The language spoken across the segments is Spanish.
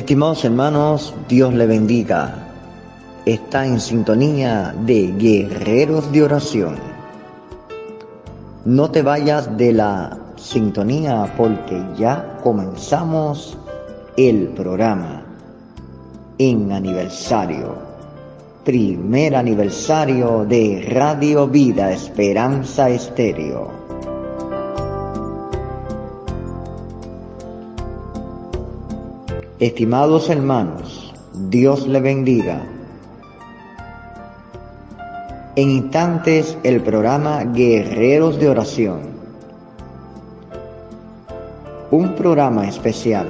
Estimados hermanos, Dios le bendiga. Está en sintonía de guerreros de oración. No te vayas de la sintonía porque ya comenzamos el programa en aniversario. Primer aniversario de Radio Vida Esperanza Estéreo. Estimados hermanos, Dios le bendiga. En instantes el programa Guerreros de Oración. Un programa especial,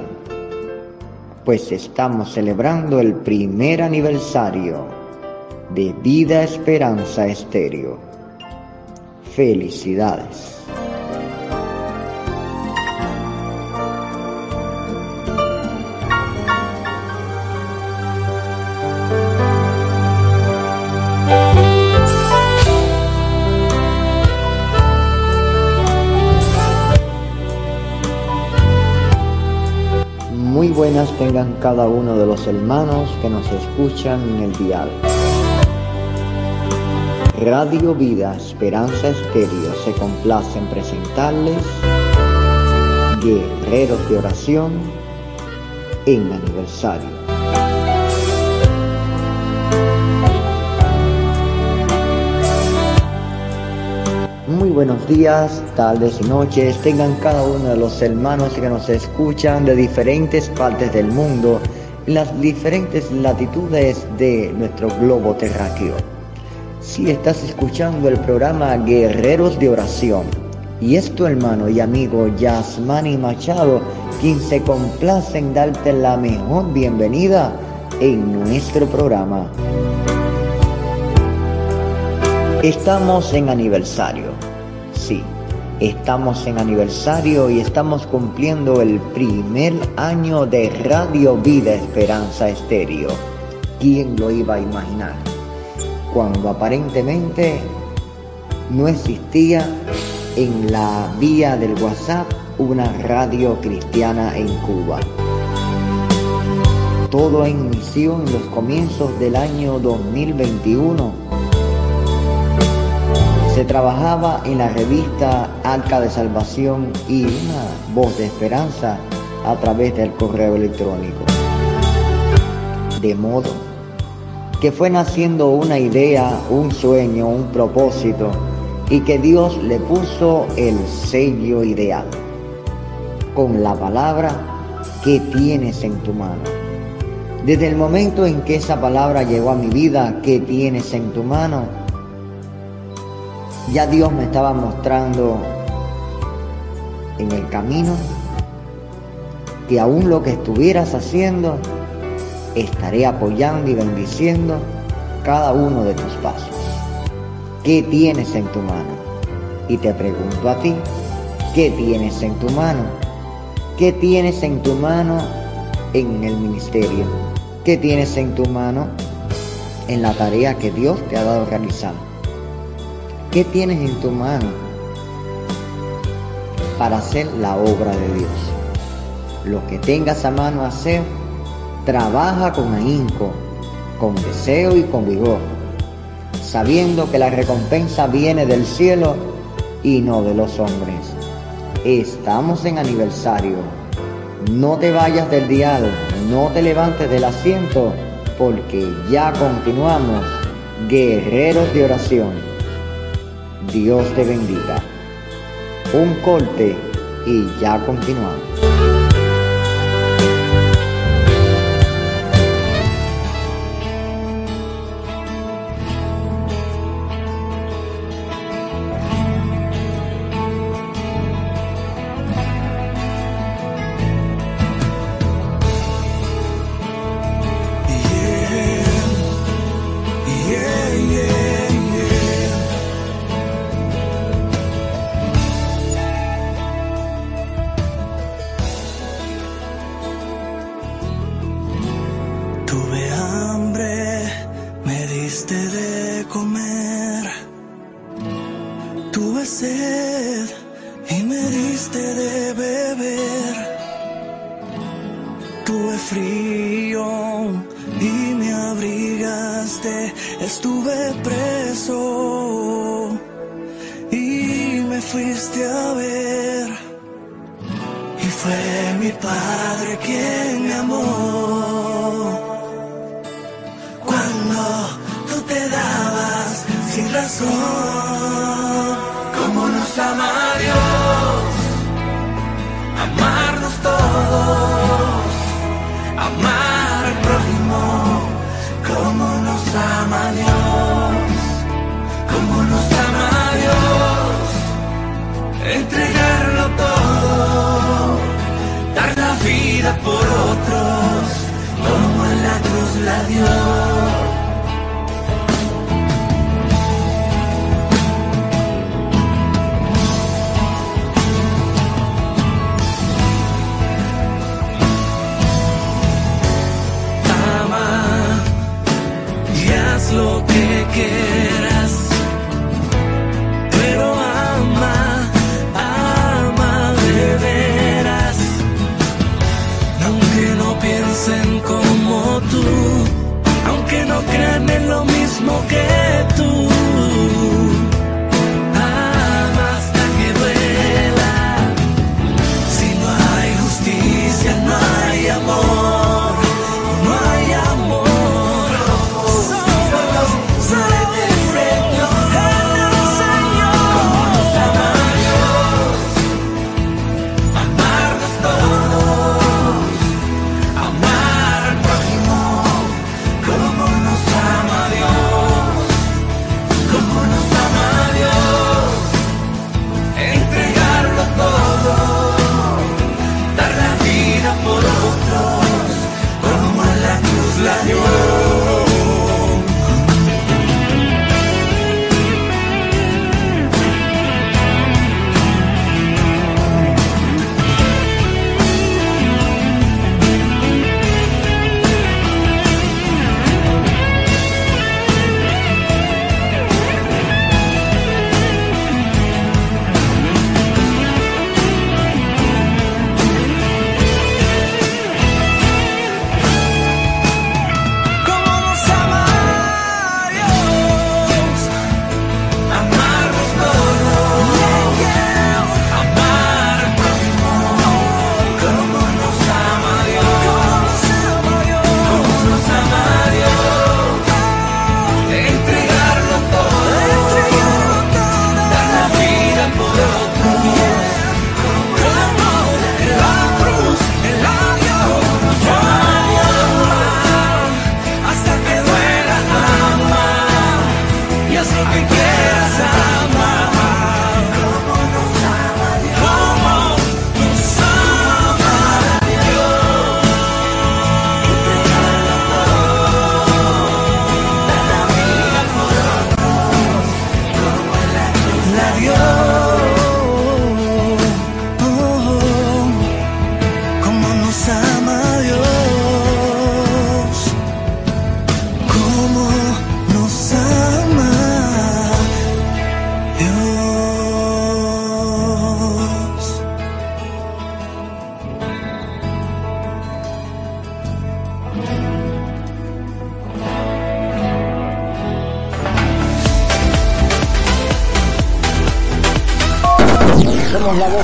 pues estamos celebrando el primer aniversario de Vida Esperanza Estéreo. Felicidades. Buenas tengan cada uno de los hermanos que nos escuchan en el dial. Radio Vida Esperanza Estéreo se complace en presentarles Guerreros de Oración en aniversario. Buenos días, tardes y noches tengan cada uno de los hermanos que nos escuchan de diferentes partes del mundo, en las diferentes latitudes de nuestro globo terráqueo. Si estás escuchando el programa Guerreros de Oración, y es tu hermano y amigo Yasmani Machado quien se complace en darte la mejor bienvenida en nuestro programa. Estamos en aniversario. Sí, estamos en aniversario y estamos cumpliendo el primer año de Radio Vida Esperanza Estéreo. ¿Quién lo iba a imaginar? Cuando aparentemente no existía en la vía del WhatsApp una radio cristiana en Cuba. Todo inició en los comienzos del año 2021 se trabajaba en la revista Arca de Salvación y una voz de esperanza a través del correo electrónico. De modo que fue naciendo una idea, un sueño, un propósito y que Dios le puso el sello ideal con la palabra que tienes en tu mano. Desde el momento en que esa palabra llegó a mi vida, que tienes en tu mano, ya Dios me estaba mostrando en el camino que aún lo que estuvieras haciendo, estaré apoyando y bendiciendo cada uno de tus pasos. ¿Qué tienes en tu mano? Y te pregunto a ti, ¿qué tienes en tu mano? ¿Qué tienes en tu mano en el ministerio? ¿Qué tienes en tu mano en la tarea que Dios te ha dado realizar? ¿Qué tienes en tu mano para hacer la obra de Dios? Lo que tengas a mano hacer, trabaja con ahínco, con deseo y con vigor, sabiendo que la recompensa viene del cielo y no de los hombres. Estamos en aniversario. No te vayas del dial, no te levantes del asiento, porque ya continuamos, guerreros de oración. Dios te bendiga. Un corte y ya continuamos. Estuve preso y me fuiste a ver. Y fue mi padre quien me amó. Cuando tú te dabas sin razón, como nos ama crean en lo mismo que tú.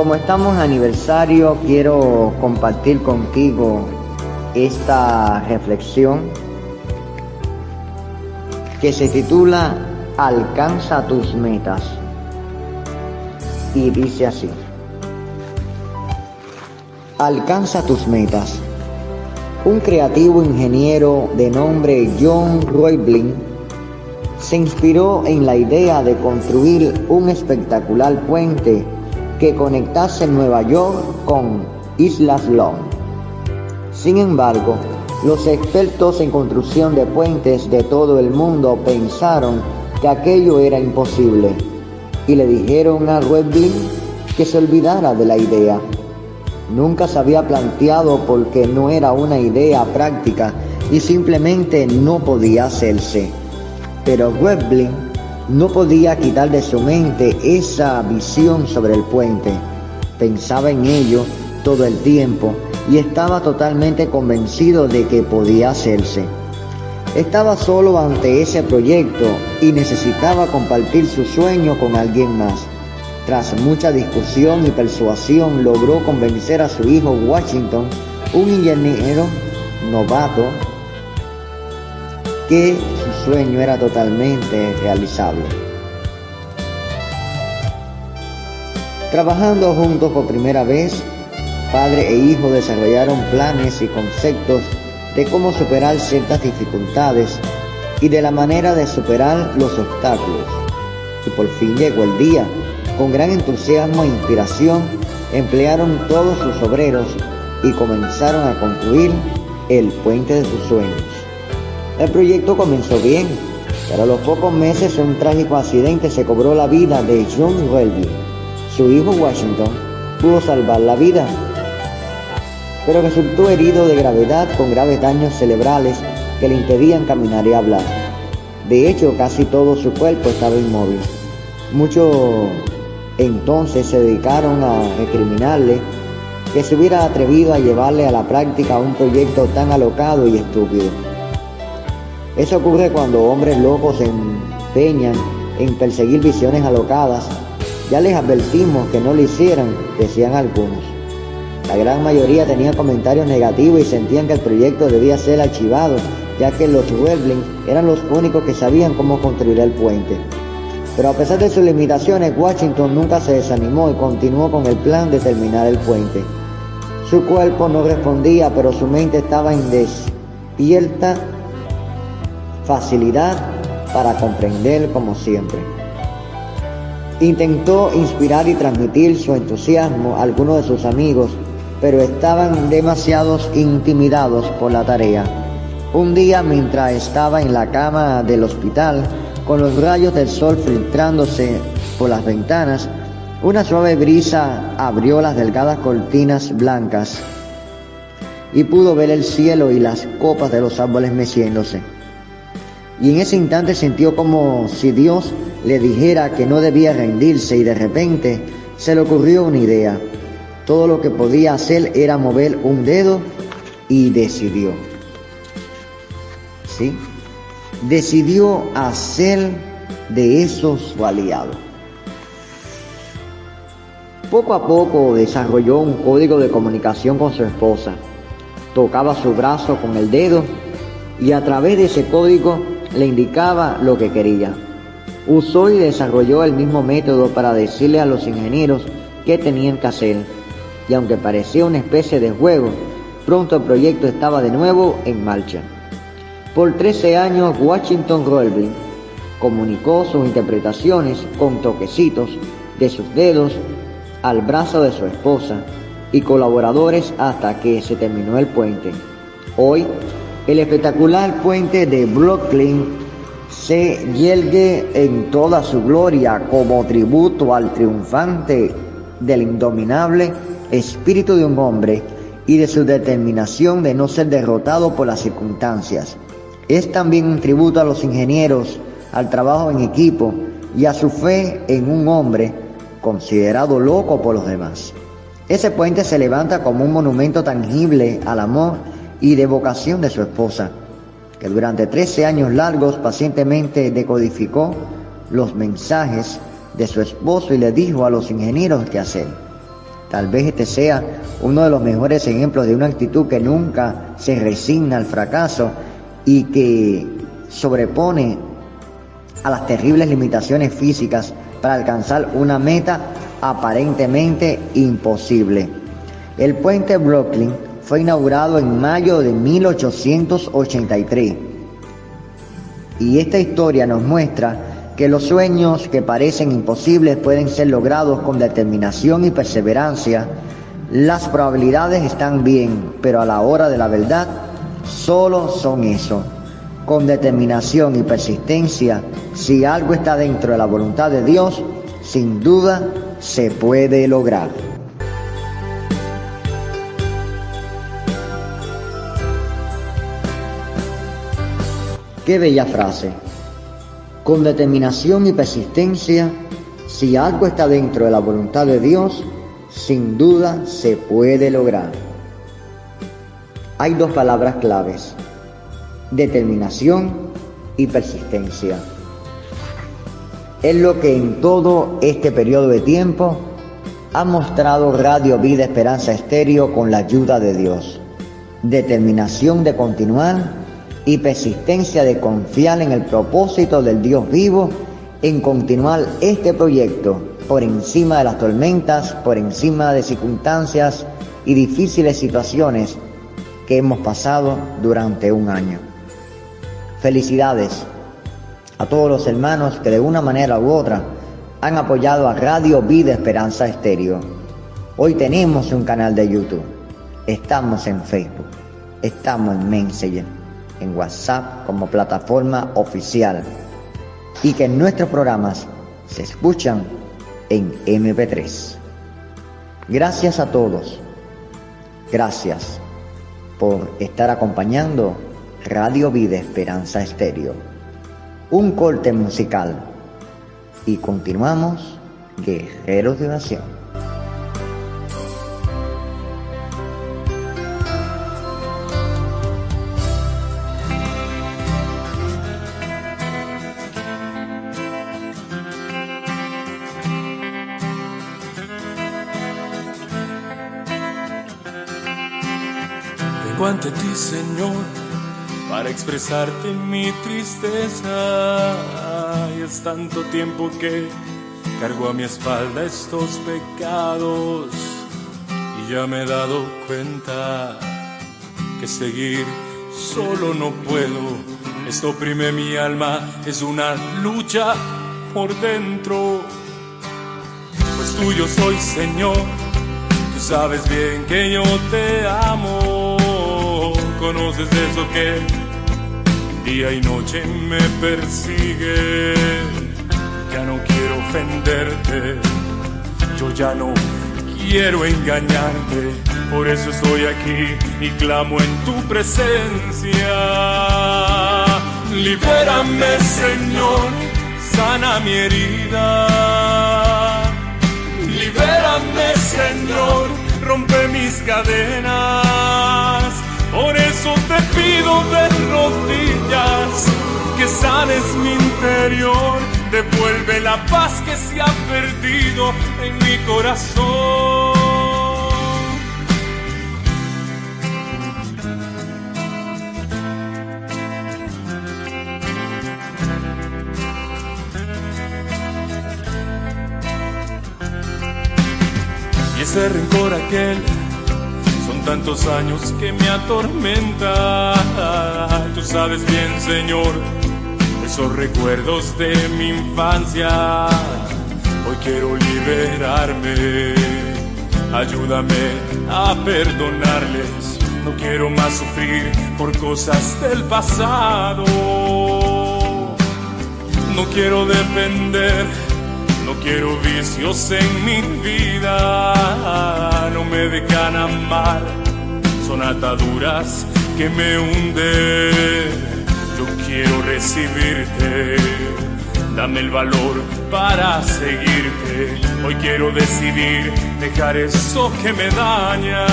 Como estamos en aniversario, quiero compartir contigo esta reflexión que se titula Alcanza tus metas. Y dice así. Alcanza tus metas. Un creativo ingeniero de nombre John Roebling se inspiró en la idea de construir un espectacular puente que conectase Nueva York con Islas Long. Sin embargo, los expertos en construcción de puentes de todo el mundo pensaron que aquello era imposible y le dijeron a Weblin que se olvidara de la idea. Nunca se había planteado porque no era una idea práctica y simplemente no podía hacerse. Pero Weblin no podía quitar de su mente esa visión sobre el puente. Pensaba en ello todo el tiempo y estaba totalmente convencido de que podía hacerse. Estaba solo ante ese proyecto y necesitaba compartir su sueño con alguien más. Tras mucha discusión y persuasión logró convencer a su hijo Washington, un ingeniero novato, que sueño era totalmente realizable. Trabajando juntos por primera vez, padre e hijo desarrollaron planes y conceptos de cómo superar ciertas dificultades y de la manera de superar los obstáculos. Y por fin llegó el día. Con gran entusiasmo e inspiración emplearon todos sus obreros y comenzaron a construir el puente de sus sueños. El proyecto comenzó bien, pero a los pocos meses un trágico accidente se cobró la vida de John Welby. Su hijo Washington pudo salvar la vida, pero resultó herido de gravedad con graves daños cerebrales que le impedían caminar y hablar. De hecho, casi todo su cuerpo estaba inmóvil. Muchos entonces se dedicaron a recriminarle que se hubiera atrevido a llevarle a la práctica un proyecto tan alocado y estúpido. Eso ocurre cuando hombres locos se empeñan en perseguir visiones alocadas. Ya les advertimos que no lo hicieran, decían algunos. La gran mayoría tenía comentarios negativos y sentían que el proyecto debía ser archivado, ya que los Weblings eran los únicos que sabían cómo construir el puente. Pero a pesar de sus limitaciones, Washington nunca se desanimó y continuó con el plan de terminar el puente. Su cuerpo no respondía, pero su mente estaba indespierta facilidad para comprender como siempre. Intentó inspirar y transmitir su entusiasmo a algunos de sus amigos, pero estaban demasiados intimidados por la tarea. Un día mientras estaba en la cama del hospital, con los rayos del sol filtrándose por las ventanas, una suave brisa abrió las delgadas cortinas blancas y pudo ver el cielo y las copas de los árboles meciéndose y en ese instante sintió como si Dios le dijera que no debía rendirse y de repente se le ocurrió una idea. Todo lo que podía hacer era mover un dedo y decidió. ¿Sí? Decidió hacer de eso su aliado. Poco a poco desarrolló un código de comunicación con su esposa. Tocaba su brazo con el dedo y a través de ese código le indicaba lo que quería. Usó y desarrolló el mismo método para decirle a los ingenieros qué tenían que hacer. Y aunque parecía una especie de juego, pronto el proyecto estaba de nuevo en marcha. Por 13 años, Washington Roebling comunicó sus interpretaciones con toquecitos de sus dedos al brazo de su esposa y colaboradores hasta que se terminó el puente. Hoy el espectacular puente de Brooklyn se yelgue en toda su gloria como tributo al triunfante del indominable espíritu de un hombre y de su determinación de no ser derrotado por las circunstancias. Es también un tributo a los ingenieros, al trabajo en equipo y a su fe en un hombre considerado loco por los demás. Ese puente se levanta como un monumento tangible al amor y devocación de su esposa, que durante 13 años largos pacientemente decodificó los mensajes de su esposo y le dijo a los ingenieros qué hacer. Tal vez este sea uno de los mejores ejemplos de una actitud que nunca se resigna al fracaso y que sobrepone a las terribles limitaciones físicas para alcanzar una meta aparentemente imposible. El puente Brooklyn fue inaugurado en mayo de 1883 y esta historia nos muestra que los sueños que parecen imposibles pueden ser logrados con determinación y perseverancia. Las probabilidades están bien, pero a la hora de la verdad solo son eso. Con determinación y persistencia, si algo está dentro de la voluntad de Dios, sin duda se puede lograr. Qué bella frase. Con determinación y persistencia, si algo está dentro de la voluntad de Dios, sin duda se puede lograr. Hay dos palabras claves, determinación y persistencia es lo que en todo este periodo de tiempo ha mostrado Radio Vida Esperanza Estéreo con la ayuda de Dios. Determinación de continuar y persistencia de confiar en el propósito del Dios vivo en continuar este proyecto por encima de las tormentas, por encima de circunstancias y difíciles situaciones que hemos pasado durante un año. Felicidades a todos los hermanos que de una manera u otra han apoyado a Radio Vida Esperanza Estéreo. Hoy tenemos un canal de YouTube, estamos en Facebook, estamos en Messenger, en WhatsApp como plataforma oficial y que nuestros programas se escuchan en MP3. Gracias a todos, gracias por estar acompañando Radio Vida Esperanza Estéreo un corte musical y continuamos Guerreros de Oración. Señor para expresarte mi tristeza. Y es tanto tiempo que cargo a mi espalda estos pecados y ya me he dado cuenta que seguir solo no puedo. Esto oprime mi alma, es una lucha por dentro. Pues tuyo soy Señor, tú sabes bien que yo te amo conoces eso que día y noche me persigue. Ya no quiero ofenderte, yo ya no quiero engañarte. Por eso estoy aquí y clamo en tu presencia. Libérame, Señor, sana mi herida. Libérame, Señor, rompe mis cadenas por eso te pido de rodillas que sanes mi interior, devuelve la paz que se ha perdido en mi corazón. Y ese rencor aquel tantos años que me atormenta. Tú sabes bien, Señor, esos recuerdos de mi infancia. Hoy quiero liberarme. Ayúdame a perdonarles. No quiero más sufrir por cosas del pasado. No quiero depender, no quiero vicios en mi vida. No me dejan amar, son ataduras que me hunden. Yo quiero recibirte, dame el valor para seguirte. Hoy quiero decidir dejar eso que me daña.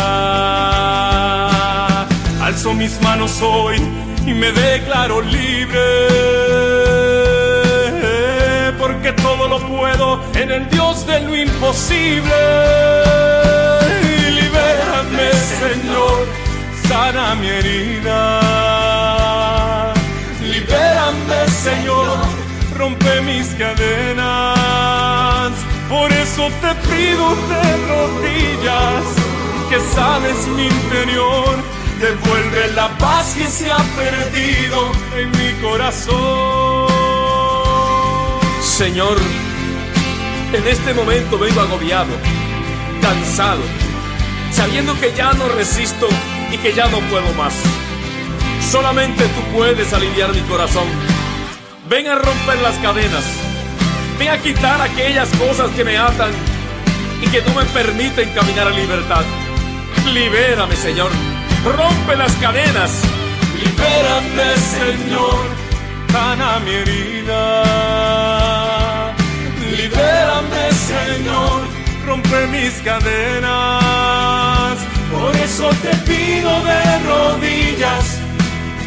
Alzo mis manos hoy y me declaro libre. Puedo en el Dios de lo imposible. Libérame, Señor, sana mi herida. Libérame, Señor, rompe mis cadenas. Por eso te pido de rodillas que sanes mi interior devuelve la paz que se ha perdido en mi corazón. Señor, en este momento vengo agobiado, cansado, sabiendo que ya no resisto y que ya no puedo más. Solamente tú puedes aliviar mi corazón. Ven a romper las cadenas. Ven a quitar aquellas cosas que me atan y que no me permiten caminar a libertad. Libérame, Señor rompe las cadenas. Libérame, Señor, sana mi herida. Libérame, Señor, rompe mis cadenas. Por eso te pido de rodillas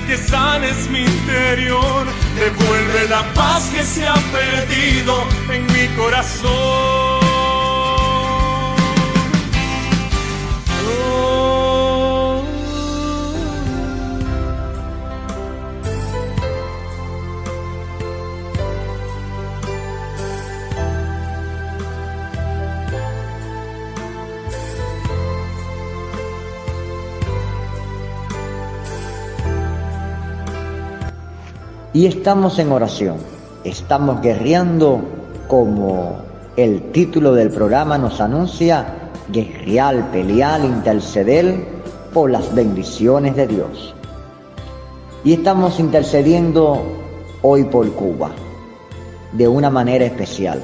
que sanes mi interior. Devuelve la paz que se ha perdido en mi corazón. Y estamos en oración, estamos guerreando como el título del programa nos anuncia, guerrear, pelear, interceder por las bendiciones de Dios. Y estamos intercediendo hoy por Cuba, de una manera especial.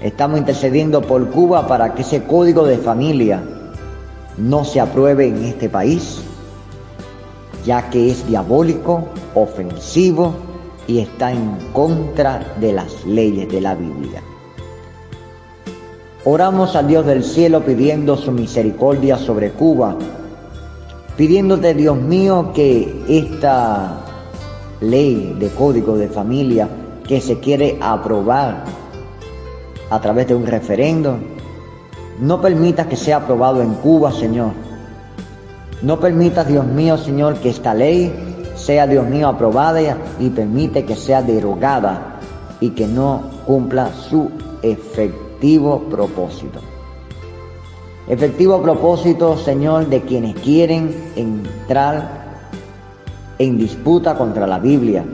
Estamos intercediendo por Cuba para que ese código de familia no se apruebe en este país ya que es diabólico, ofensivo y está en contra de las leyes de la Biblia. Oramos al Dios del cielo pidiendo su misericordia sobre Cuba, pidiéndote Dios mío que esta ley de código de familia que se quiere aprobar a través de un referendo, no permita que sea aprobado en Cuba, Señor, no permita, Dios mío, Señor, que esta ley sea, Dios mío, aprobada y permite que sea derogada y que no cumpla su efectivo propósito. Efectivo propósito, Señor, de quienes quieren entrar en disputa contra la Biblia.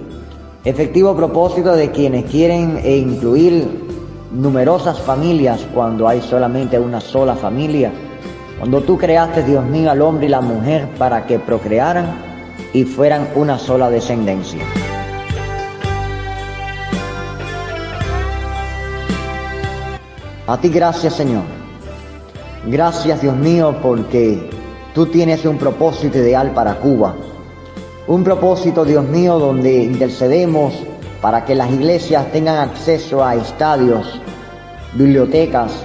Efectivo propósito de quienes quieren incluir numerosas familias cuando hay solamente una sola familia cuando tú creaste, Dios mío, al hombre y la mujer para que procrearan y fueran una sola descendencia. A ti gracias, Señor. Gracias, Dios mío, porque tú tienes un propósito ideal para Cuba. Un propósito, Dios mío, donde intercedemos para que las iglesias tengan acceso a estadios, bibliotecas,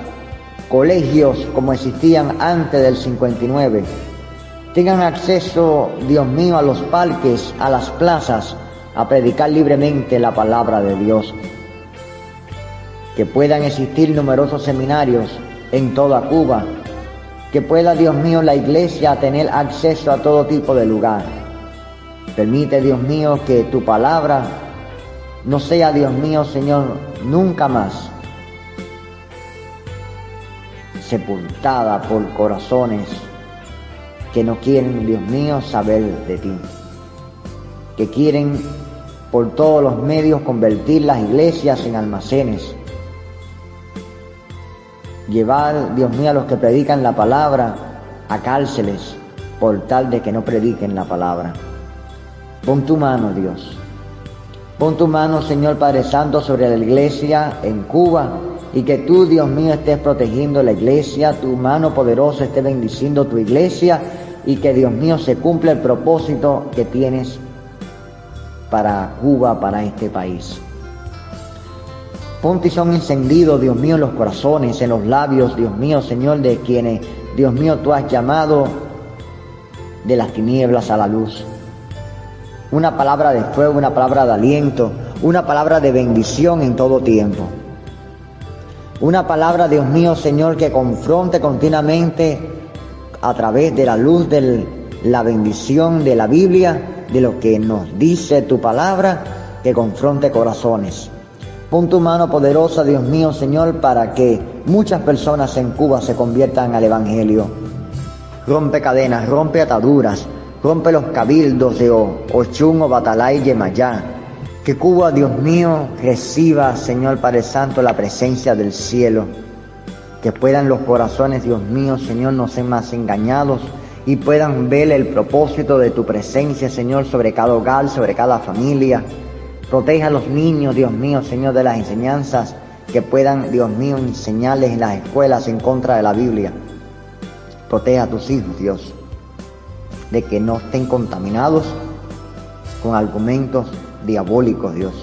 colegios como existían antes del 59, tengan acceso, Dios mío, a los parques, a las plazas, a predicar libremente la palabra de Dios. Que puedan existir numerosos seminarios en toda Cuba. Que pueda, Dios mío, la iglesia tener acceso a todo tipo de lugar. Permite, Dios mío, que tu palabra no sea, Dios mío, Señor, nunca más sepultada por corazones que no quieren, Dios mío, saber de ti, que quieren por todos los medios convertir las iglesias en almacenes, llevar, Dios mío, a los que predican la palabra a cárceles por tal de que no prediquen la palabra. Pon tu mano, Dios. Pon tu mano, Señor Padre Santo, sobre la iglesia en Cuba y que tú, Dios mío, estés protegiendo la iglesia, tu mano poderosa esté bendiciendo tu iglesia y que, Dios mío, se cumpla el propósito que tienes para Cuba, para este país. Ponte son encendidos, Dios mío, en los corazones, en los labios, Dios mío, Señor, de quienes, Dios mío, tú has llamado de las tinieblas a la luz. Una palabra de fuego, una palabra de aliento, una palabra de bendición en todo tiempo. Una palabra, Dios mío, Señor, que confronte continuamente a través de la luz de la bendición de la Biblia, de lo que nos dice tu palabra, que confronte corazones. Pon tu mano poderosa, Dios mío, Señor, para que muchas personas en Cuba se conviertan al Evangelio. Rompe cadenas, rompe ataduras, rompe los cabildos de Ochun o Yemayá. Que Cuba, Dios mío, reciba, Señor Padre Santo, la presencia del cielo. Que puedan los corazones, Dios mío, Señor, no ser más engañados y puedan ver el propósito de tu presencia, Señor, sobre cada hogar, sobre cada familia. Proteja a los niños, Dios mío, Señor, de las enseñanzas que puedan, Dios mío, enseñarles en las escuelas en contra de la Biblia. Proteja a tus hijos, Dios, de que no estén contaminados con argumentos diabólicos, Dios.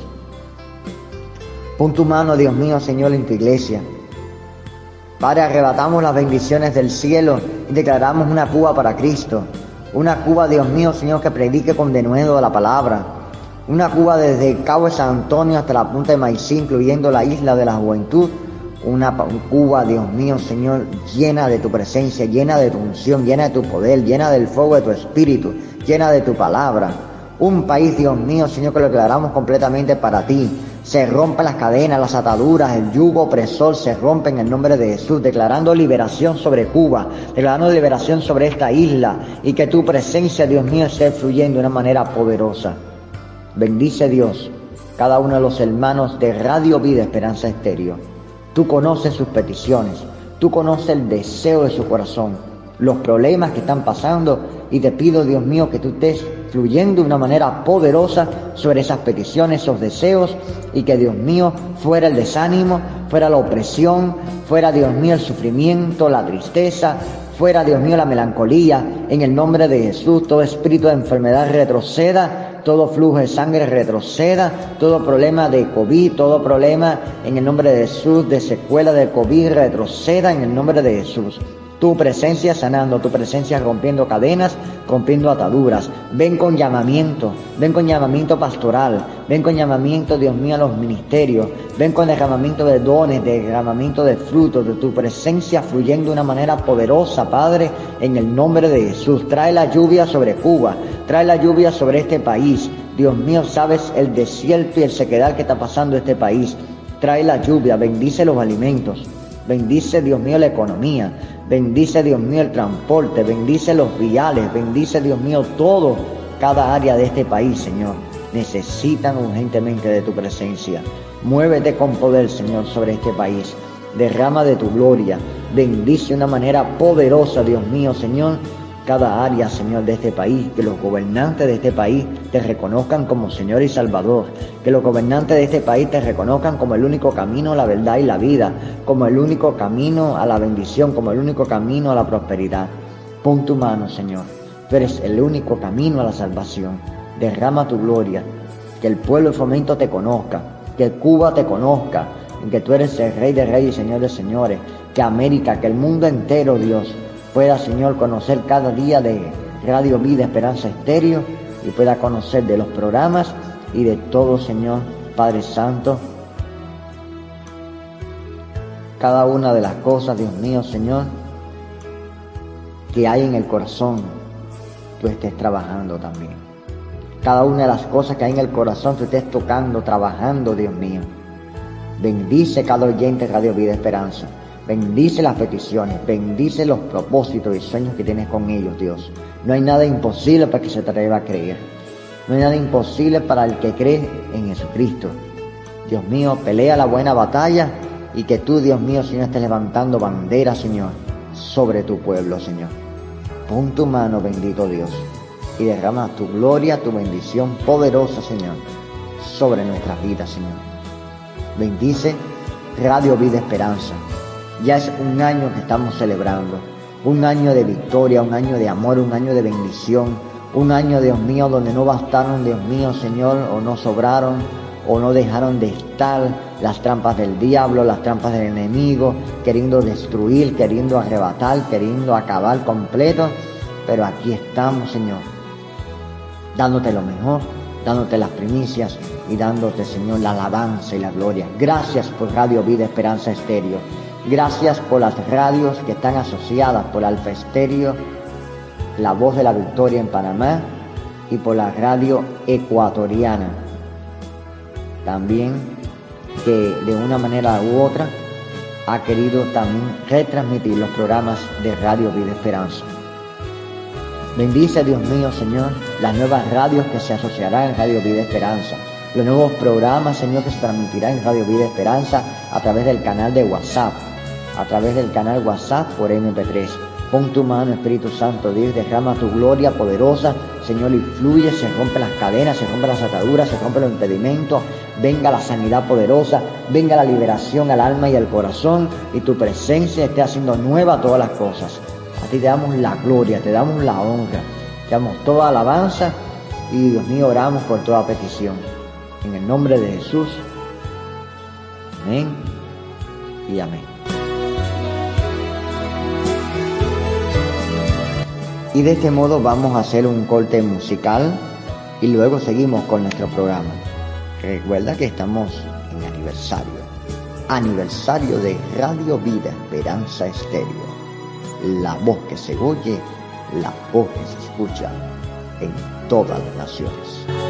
Pon tu mano, Dios mío, Señor, en tu iglesia. Padre, arrebatamos las bendiciones del cielo y declaramos una Cuba para Cristo. Una Cuba, Dios mío, Señor, que predique con denuedo la palabra una Cuba desde Cabo de San Antonio hasta la punta de Maicí, incluyendo la isla de la juventud. Una Cuba, Dios mío, Señor, llena de tu presencia, llena de tu unción, llena de tu poder, llena del fuego de tu espíritu, llena de tu palabra. Un país, Dios mío, Señor, que lo declaramos completamente para ti. Se rompen las cadenas, las ataduras, el yugo opresor se rompe en el nombre de Jesús, declarando liberación sobre Cuba, declarando liberación sobre esta isla y que tu presencia, Dios mío, esté fluyendo de una manera poderosa. Bendice Dios cada uno de los hermanos de Radio Vida Esperanza Estéreo. Tú conoces sus peticiones, tú conoces el deseo de su corazón, los problemas que están pasando y te pido, Dios mío, que tú estés fluyendo de una manera poderosa sobre esas peticiones, esos deseos y que, Dios mío, fuera el desánimo, fuera la opresión, fuera, Dios mío, el sufrimiento, la tristeza, fuera, Dios mío, la melancolía. En el nombre de Jesús, todo espíritu de enfermedad retroceda todo flujo de sangre retroceda, todo problema de COVID, todo problema en el nombre de Jesús, de secuela de COVID, retroceda en el nombre de Jesús. Tu presencia sanando, tu presencia rompiendo cadenas, rompiendo ataduras. Ven con llamamiento, ven con llamamiento pastoral, ven con llamamiento, Dios mío, a los ministerios. Ven con derramamiento de dones, derramamiento de frutos, de tu presencia fluyendo de una manera poderosa, Padre, en el nombre de Jesús. Trae la lluvia sobre Cuba, trae la lluvia sobre este país. Dios mío, sabes el desierto y el sequedad que está pasando este país. Trae la lluvia, bendice los alimentos, bendice, Dios mío, la economía, bendice, Dios mío, el transporte, bendice los viales, bendice, Dios mío, todo, cada área de este país, Señor. Necesitan urgentemente de tu presencia. Muévete con poder, Señor, sobre este país. Derrama de tu gloria. Bendice de una manera poderosa, Dios mío, Señor, cada área, Señor, de este país, que los gobernantes de este país te reconozcan como Señor y Salvador, que los gobernantes de este país te reconozcan como el único camino a la verdad y la vida, como el único camino a la bendición, como el único camino a la prosperidad. Pon tu mano, Señor, tú eres el único camino a la salvación. Derrama tu gloria, que el pueblo de fomento te conozca, que Cuba te conozca, que tú eres el Rey de Reyes y Señor de Señores, que América, que el mundo entero, Dios, pueda, Señor, conocer cada día de Radio Vida Esperanza Estéreo y pueda conocer de los programas y de todo, Señor, Padre Santo, cada una de las cosas, Dios mío, Señor, que hay en el corazón, tú estés trabajando también. Cada una de las cosas que hay en el corazón, tú estés tocando, trabajando, Dios mío. Bendice cada oyente Radio Vida Esperanza. Bendice las peticiones, bendice los propósitos y sueños que tienes con ellos, Dios. No hay nada imposible para que se atreva a creer. No hay nada imposible para el que cree en Jesucristo. Dios mío, pelea la buena batalla y que tú, Dios mío, Señor, estés levantando bandera, Señor, sobre tu pueblo, Señor. Pon tu mano, bendito Dios, y derrama tu gloria, tu bendición poderosa, Señor, sobre nuestras vidas, Señor. Bendice Radio Vida Esperanza. Ya es un año que estamos celebrando, un año de victoria, un año de amor, un año de bendición, un año, Dios mío, donde no bastaron, Dios mío, Señor, o no sobraron, o no dejaron de estar las trampas del diablo, las trampas del enemigo, queriendo destruir, queriendo arrebatar, queriendo acabar completo. Pero aquí estamos, Señor, dándote lo mejor, dándote las primicias y dándote, Señor, la alabanza y la gloria. Gracias por Radio Vida Esperanza Estéreo. Gracias por las radios que están asociadas por Alfa Estéreo, La Voz de la Victoria en Panamá y por la radio ecuatoriana. También que de una manera u otra ha querido también retransmitir los programas de Radio Vida Esperanza. Bendice, Dios mío, Señor, las nuevas radios que se asociarán en Radio Vida Esperanza, los nuevos programas, Señor, que se transmitirán en Radio Vida Esperanza a través del canal de WhatsApp, a través del canal WhatsApp por MP3. Pon tu mano, Espíritu Santo, Dios, derrama tu gloria poderosa, Señor, y fluye, se rompen las cadenas, se rompen las ataduras, se rompen los impedimentos, venga la sanidad poderosa, venga la liberación al alma y al corazón, y tu presencia esté haciendo nueva todas las cosas. A ti te damos la gloria, te damos la honra, te damos toda alabanza, y Dios mío, oramos por toda petición. En el nombre de Jesús. Amén y amén. Y de este modo vamos a hacer un corte musical y luego seguimos con nuestro programa. Recuerda que estamos en aniversario. Aniversario de Radio Vida Esperanza Estéreo. La voz que se oye, la voz que se escucha en todas las naciones.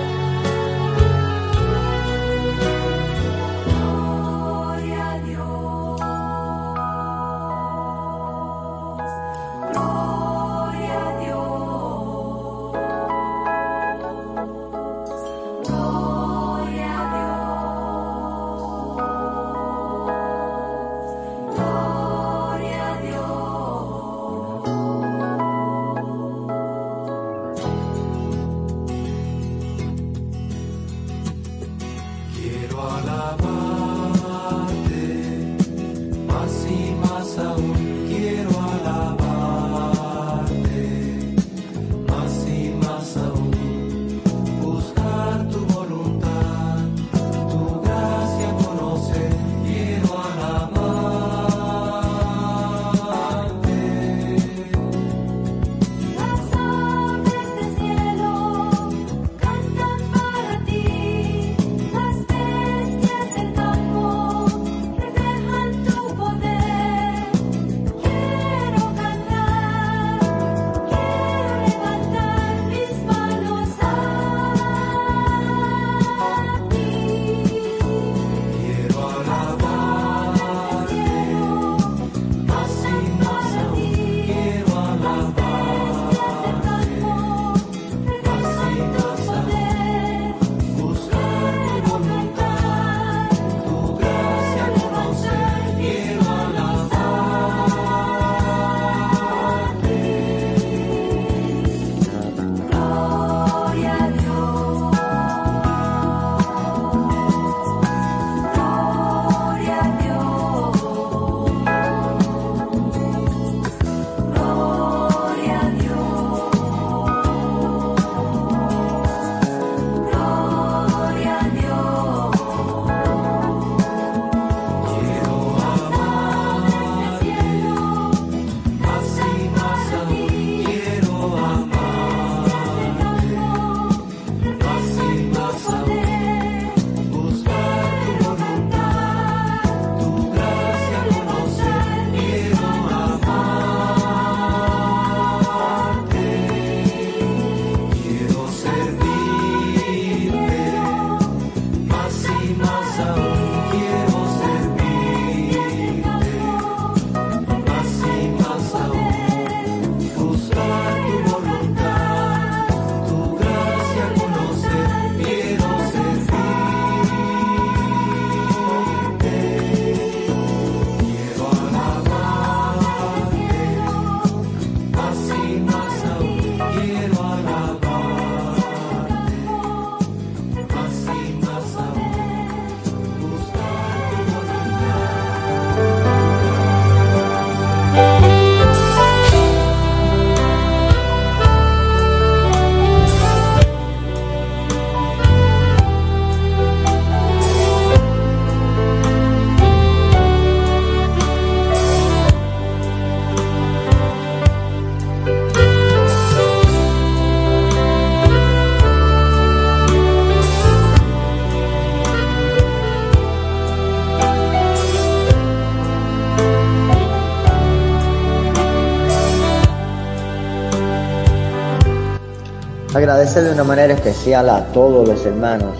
Agradecer de una manera especial a todos los hermanos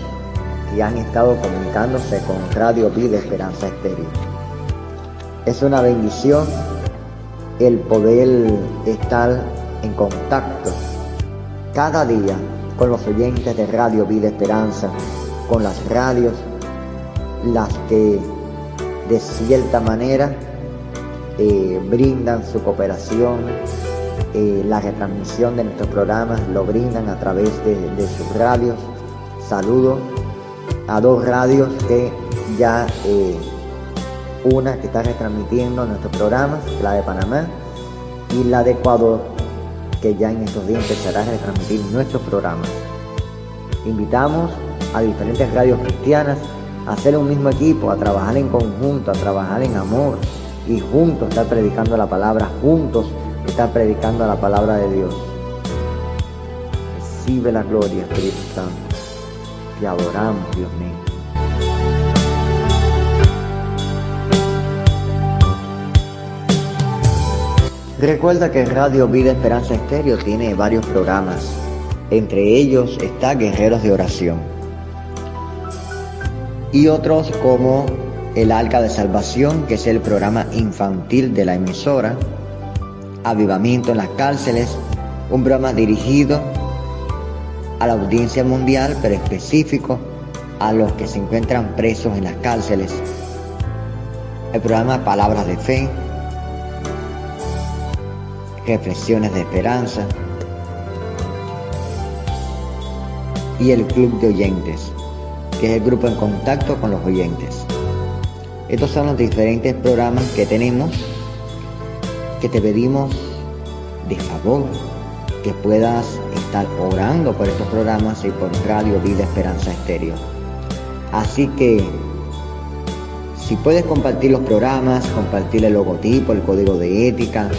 que han estado comunicándose con Radio Vida Esperanza Estéreo. Es una bendición el poder estar en contacto cada día con los oyentes de Radio Vida Esperanza, con las radios, las que de cierta manera eh, brindan su cooperación, eh, la retransmisión de nuestros programas lo brindan a través de, sus radios. Saludo a dos radios que ya, eh, una que está retransmitiendo nuestros programas, la de Panamá y la de Ecuador, que ya en estos días empezará a retransmitir nuestros programas. Invitamos a diferentes radios cristianas a hacer un mismo equipo, a trabajar en conjunto, a trabajar en amor y juntos estar predicando la palabra, juntos estar predicando la palabra de Dios. Recibe la gloria, Espíritu. Te adoramos, Dios mío. Recuerda que Radio Vida Esperanza Estéreo tiene varios programas. Entre ellos está Guerreros de Oración. Y otros como El Arca de Salvación, que es el programa infantil de la emisora. Avivamiento en las cárceles, un programa dirigido a la audiencia mundial, pero específico a los que se encuentran presos en las cárceles. El programa Palabras de Fe, Reflexiones de Esperanza y el Club de Oyentes, que es el grupo en contacto con los oyentes. Estos son los diferentes programas que tenemos que te pedimos de favor que puedas estar orando por estos programas y por Radio Vida Esperanza Estéreo. Así que si puedes compartir los programas, compartir el logotipo, el código de ética,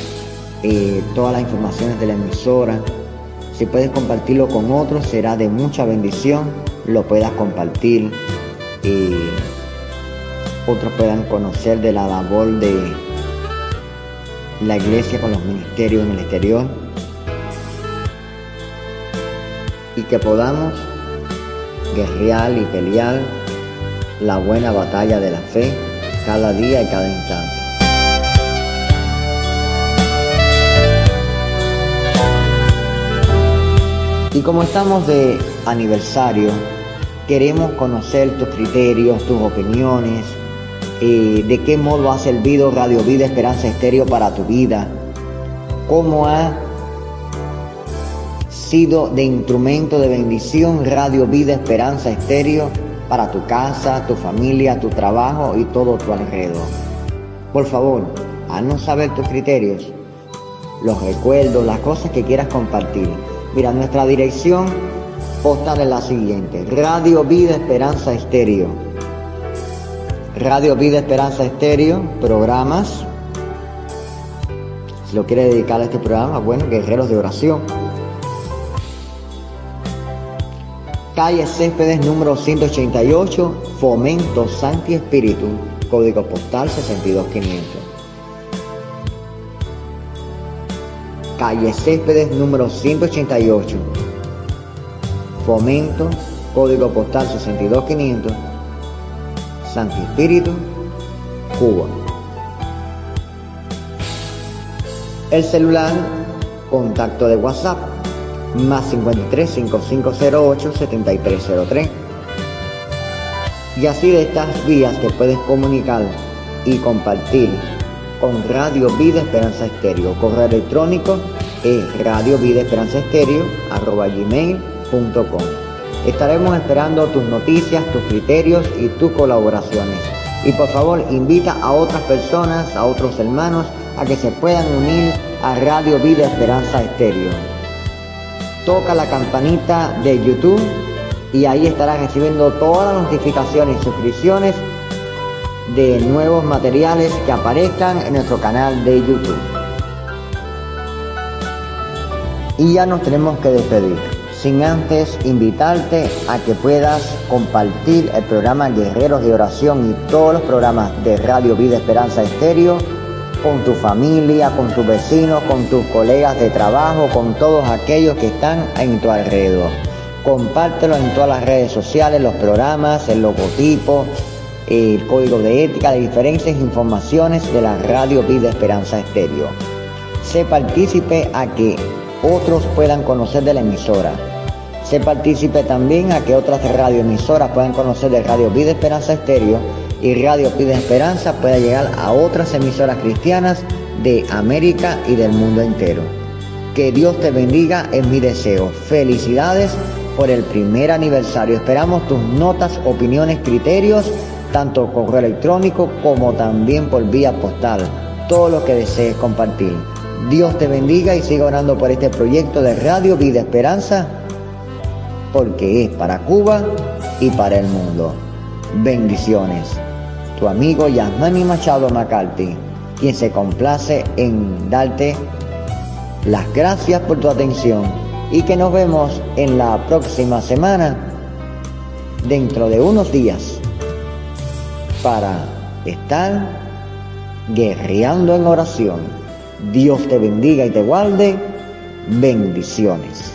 eh, todas las informaciones de la emisora. Si puedes compartirlo con otros, será de mucha bendición. Lo puedas compartir y otros puedan conocer de la labor de la iglesia con los ministerios en el exterior. Y que podamos guerrear y pelear la buena batalla de la fe cada día y cada instante. Y como estamos de aniversario, queremos conocer tus criterios, tus opiniones, eh, de qué modo ha servido Radio Vida Esperanza Estéreo para tu vida, cómo ha sido de instrumento de bendición Radio Vida Esperanza Estéreo para tu casa, tu familia, tu trabajo y todo tu alrededor. Por favor, haznos saber tus criterios, los recuerdos, las cosas que quieras compartir Mira, nuestra dirección postal es la siguiente. Radio Vida Esperanza Estéreo. Radio Vida Esperanza Estéreo, programas. Si lo quiere dedicar a este programa, bueno, Guerreros de Oración. Calle Céspedes número 188, Fomento Santi Espíritu, código postal 62500. calle Céspedes número 188, Fomento, código postal 62500, Santi Espíritu, Cuba. El celular, contacto de WhatsApp, más 53 5508 7303. Y así de estas vías te puedes comunicar y compartir con Radio Vida Esperanza Estéreo. Correo electrónico es Radio Estaremos esperando tus noticias, tus criterios y tus colaboraciones. Y por favor invita a otras personas, a otros hermanos, a que se puedan unir a Radio Vida Esperanza Estéreo. Toca la campanita de YouTube y ahí estarás recibiendo todas las notificaciones y suscripciones de nuevos materiales que aparezcan en nuestro canal de YouTube. Y ya nos tenemos que despedir, sin antes invitarte a que puedas compartir el programa Guerreros de Oración y todos los programas de Radio Vida Esperanza Estéreo con tu familia, con tus vecinos, con tus colegas de trabajo, con todos aquellos que están en tu alrededor. Compártelo en todas las redes sociales, los programas, el logotipo, el código de ética, de diferentes informaciones de la radio Vida Esperanza Estéreo. Se participe a que otros puedan conocer de la emisora. Se participe también a que otras radioemisoras puedan conocer de Radio Vida Esperanza Estéreo y Radio Vida Esperanza pueda llegar a otras emisoras cristianas de América y del mundo entero. Que Dios te bendiga es mi deseo. Felicidades por el primer aniversario. Esperamos tus notas, opiniones, criterios, tanto correo electrónico como también por vía postal. Todo lo que desees compartir. Dios te bendiga y siga orando por este proyecto de Radio Vida Esperanza, porque es para Cuba y para el mundo. Bendiciones. Tu amigo Yasmani Machado McCarthy, quien se complace en darte las gracias por tu atención y que nos vemos en la próxima semana, dentro de unos días, para estar guerreando en oración Dios te bendiga y te guarde. Bendiciones.